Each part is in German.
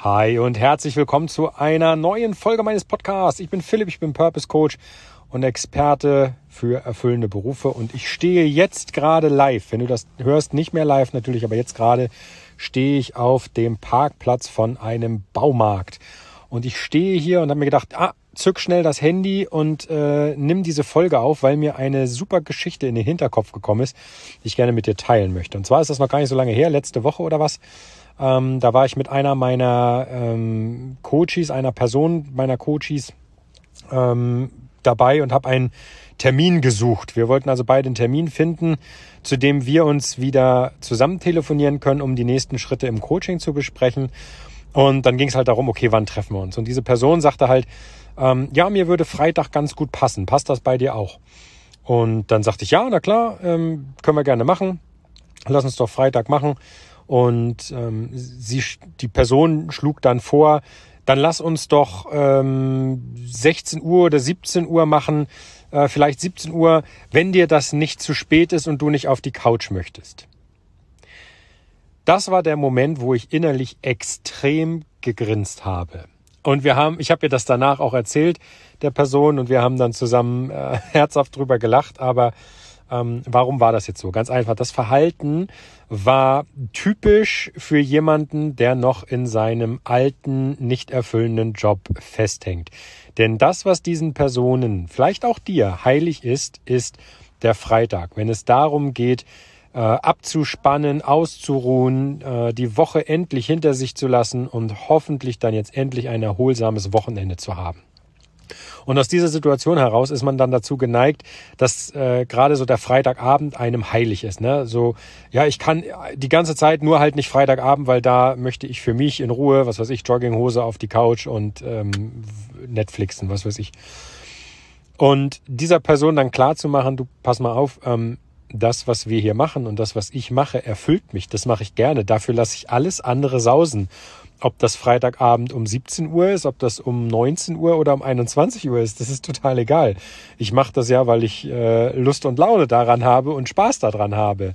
Hi und herzlich willkommen zu einer neuen Folge meines Podcasts. Ich bin Philipp, ich bin Purpose Coach und Experte für erfüllende Berufe und ich stehe jetzt gerade live. Wenn du das hörst, nicht mehr live natürlich, aber jetzt gerade stehe ich auf dem Parkplatz von einem Baumarkt. Und ich stehe hier und habe mir gedacht, ah, zück schnell das Handy und äh, nimm diese Folge auf, weil mir eine super Geschichte in den Hinterkopf gekommen ist, die ich gerne mit dir teilen möchte. Und zwar ist das noch gar nicht so lange her, letzte Woche oder was. Ähm, da war ich mit einer meiner ähm, Coaches, einer Person meiner Coaches ähm, dabei und habe einen Termin gesucht. Wir wollten also beide einen Termin finden, zu dem wir uns wieder zusammen telefonieren können, um die nächsten Schritte im Coaching zu besprechen. Und dann ging es halt darum, okay, wann treffen wir uns? Und diese Person sagte halt, ähm, ja, mir würde Freitag ganz gut passen. Passt das bei dir auch? Und dann sagte ich, ja, na klar, ähm, können wir gerne machen. Lass uns doch Freitag machen. Und ähm, sie, die Person schlug dann vor, dann lass uns doch ähm, 16 Uhr oder 17 Uhr machen, äh, vielleicht 17 Uhr, wenn dir das nicht zu spät ist und du nicht auf die Couch möchtest. Das war der Moment, wo ich innerlich extrem gegrinst habe. Und wir haben, ich habe ihr das danach auch erzählt, der Person, und wir haben dann zusammen äh, herzhaft drüber gelacht, aber ähm, warum war das jetzt so? Ganz einfach, das Verhalten war typisch für jemanden, der noch in seinem alten, nicht erfüllenden Job festhängt. Denn das, was diesen Personen, vielleicht auch dir, heilig ist, ist der Freitag. Wenn es darum geht, äh, abzuspannen, auszuruhen, äh, die Woche endlich hinter sich zu lassen und hoffentlich dann jetzt endlich ein erholsames Wochenende zu haben. Und aus dieser Situation heraus ist man dann dazu geneigt, dass äh, gerade so der Freitagabend einem heilig ist. Ne? So, ja, ich kann die ganze Zeit nur halt nicht Freitagabend, weil da möchte ich für mich in Ruhe, was weiß ich, Jogginghose auf die Couch und ähm, Netflixen, was weiß ich. Und dieser Person dann klar zu machen, du pass mal auf, ähm, das, was wir hier machen und das, was ich mache, erfüllt mich. Das mache ich gerne. Dafür lasse ich alles andere sausen ob das Freitagabend um 17 Uhr ist, ob das um 19 Uhr oder um 21 Uhr ist, das ist total egal. Ich mache das ja, weil ich äh, Lust und Laune daran habe und Spaß daran habe.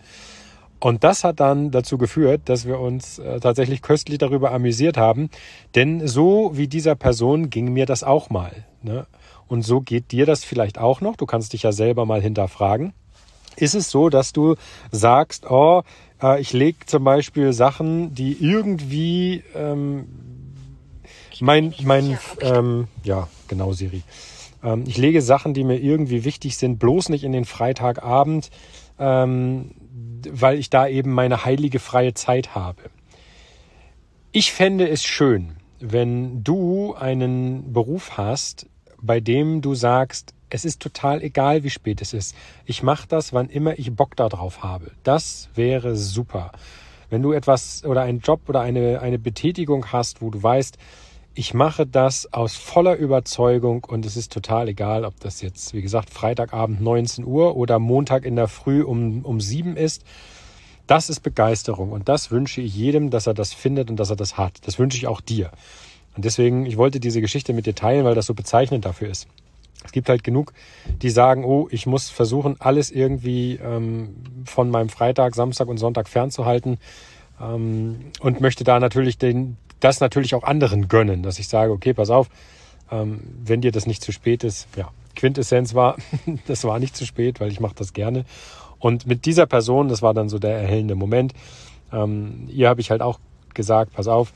Und das hat dann dazu geführt, dass wir uns äh, tatsächlich köstlich darüber amüsiert haben. Denn so wie dieser Person ging mir das auch mal. Ne? Und so geht dir das vielleicht auch noch. Du kannst dich ja selber mal hinterfragen. Ist es so, dass du sagst, oh, äh, ich lege zum Beispiel Sachen, die irgendwie ähm, mein, mein, ähm, ja, genau, Siri. Ähm, ich lege Sachen, die mir irgendwie wichtig sind, bloß nicht in den Freitagabend, ähm, weil ich da eben meine heilige freie Zeit habe. Ich fände es schön, wenn du einen Beruf hast, bei dem du sagst, es ist total egal, wie spät es ist. Ich mache das, wann immer ich Bock darauf habe. Das wäre super. Wenn du etwas oder einen Job oder eine, eine Betätigung hast, wo du weißt, ich mache das aus voller Überzeugung und es ist total egal, ob das jetzt, wie gesagt, Freitagabend 19 Uhr oder Montag in der Früh um, um 7 ist. Das ist Begeisterung und das wünsche ich jedem, dass er das findet und dass er das hat. Das wünsche ich auch dir. Und deswegen, ich wollte diese Geschichte mit dir teilen, weil das so bezeichnend dafür ist. Es gibt halt genug, die sagen, oh, ich muss versuchen, alles irgendwie ähm, von meinem Freitag, Samstag und Sonntag fernzuhalten ähm, und möchte da natürlich den, das natürlich auch anderen gönnen, dass ich sage, okay, pass auf, ähm, wenn dir das nicht zu spät ist, ja, Quintessenz war, das war nicht zu spät, weil ich mache das gerne. Und mit dieser Person, das war dann so der erhellende Moment, ähm, ihr habe ich halt auch gesagt, pass auf,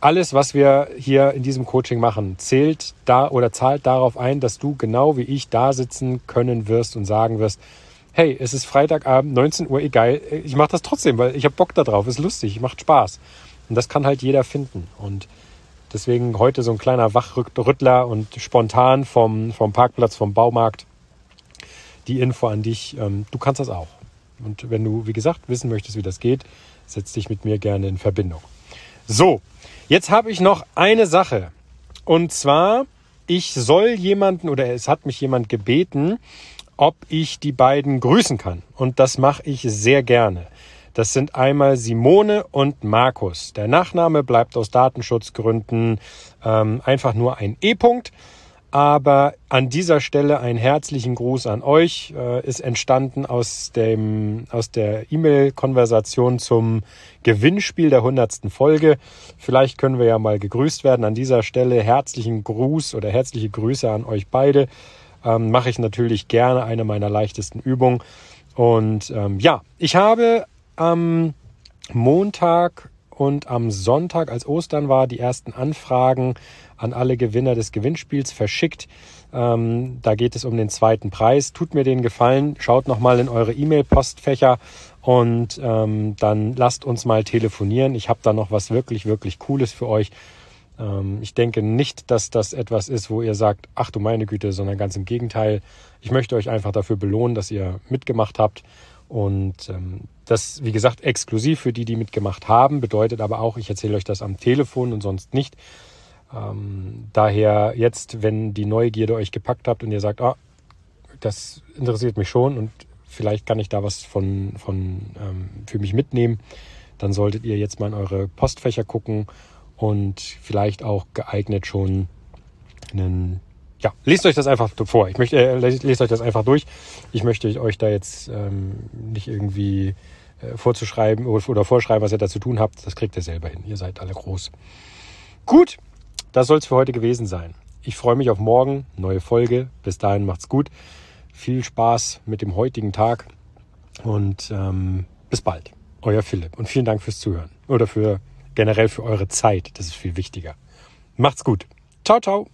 alles, was wir hier in diesem Coaching machen, zählt da oder zahlt darauf ein, dass du genau wie ich da sitzen können wirst und sagen wirst, hey, es ist Freitagabend, 19 Uhr, egal, ich mache das trotzdem, weil ich habe Bock darauf, ist lustig, macht Spaß. Und das kann halt jeder finden. Und deswegen heute so ein kleiner Wachrüttler und spontan vom, vom Parkplatz, vom Baumarkt, die Info an dich, ähm, du kannst das auch. Und wenn du, wie gesagt, wissen möchtest, wie das geht, setz dich mit mir gerne in Verbindung. So, Jetzt habe ich noch eine Sache. Und zwar, ich soll jemanden oder es hat mich jemand gebeten, ob ich die beiden grüßen kann. Und das mache ich sehr gerne. Das sind einmal Simone und Markus. Der Nachname bleibt aus Datenschutzgründen ähm, einfach nur ein E-Punkt. Aber an dieser Stelle einen herzlichen Gruß an euch. Äh, ist entstanden aus, dem, aus der E-Mail-Konversation zum Gewinnspiel der hundertsten Folge. Vielleicht können wir ja mal gegrüßt werden. An dieser Stelle herzlichen Gruß oder herzliche Grüße an euch beide. Ähm, Mache ich natürlich gerne eine meiner leichtesten Übungen. Und ähm, ja, ich habe am Montag und am Sonntag, als Ostern war, die ersten Anfragen an alle Gewinner des Gewinnspiels verschickt. Ähm, da geht es um den zweiten Preis. Tut mir den Gefallen, schaut nochmal in eure E-Mail-Postfächer und ähm, dann lasst uns mal telefonieren. Ich habe da noch was wirklich, wirklich Cooles für euch. Ähm, ich denke nicht, dass das etwas ist, wo ihr sagt, ach du meine Güte, sondern ganz im Gegenteil. Ich möchte euch einfach dafür belohnen, dass ihr mitgemacht habt. Und ähm, das, wie gesagt, exklusiv für die, die mitgemacht haben, bedeutet aber auch, ich erzähle euch das am Telefon und sonst nicht. Ähm, daher jetzt, wenn die Neugierde euch gepackt habt und ihr sagt, ah, das interessiert mich schon und vielleicht kann ich da was von, von ähm, für mich mitnehmen, dann solltet ihr jetzt mal in eure Postfächer gucken und vielleicht auch geeignet schon einen ja, lest euch das einfach vor. Ich möchte, äh, lest euch das einfach durch. Ich möchte euch da jetzt ähm, nicht irgendwie äh, vorzuschreiben oder, vorschreiben, was ihr da zu tun habt. Das kriegt ihr selber hin. Ihr seid alle groß. Gut, das soll es für heute gewesen sein. Ich freue mich auf morgen, neue Folge. Bis dahin macht's gut. Viel Spaß mit dem heutigen Tag und ähm, bis bald. Euer Philipp und vielen Dank fürs Zuhören oder für generell für eure Zeit. Das ist viel wichtiger. Macht's gut. Ciao, ciao.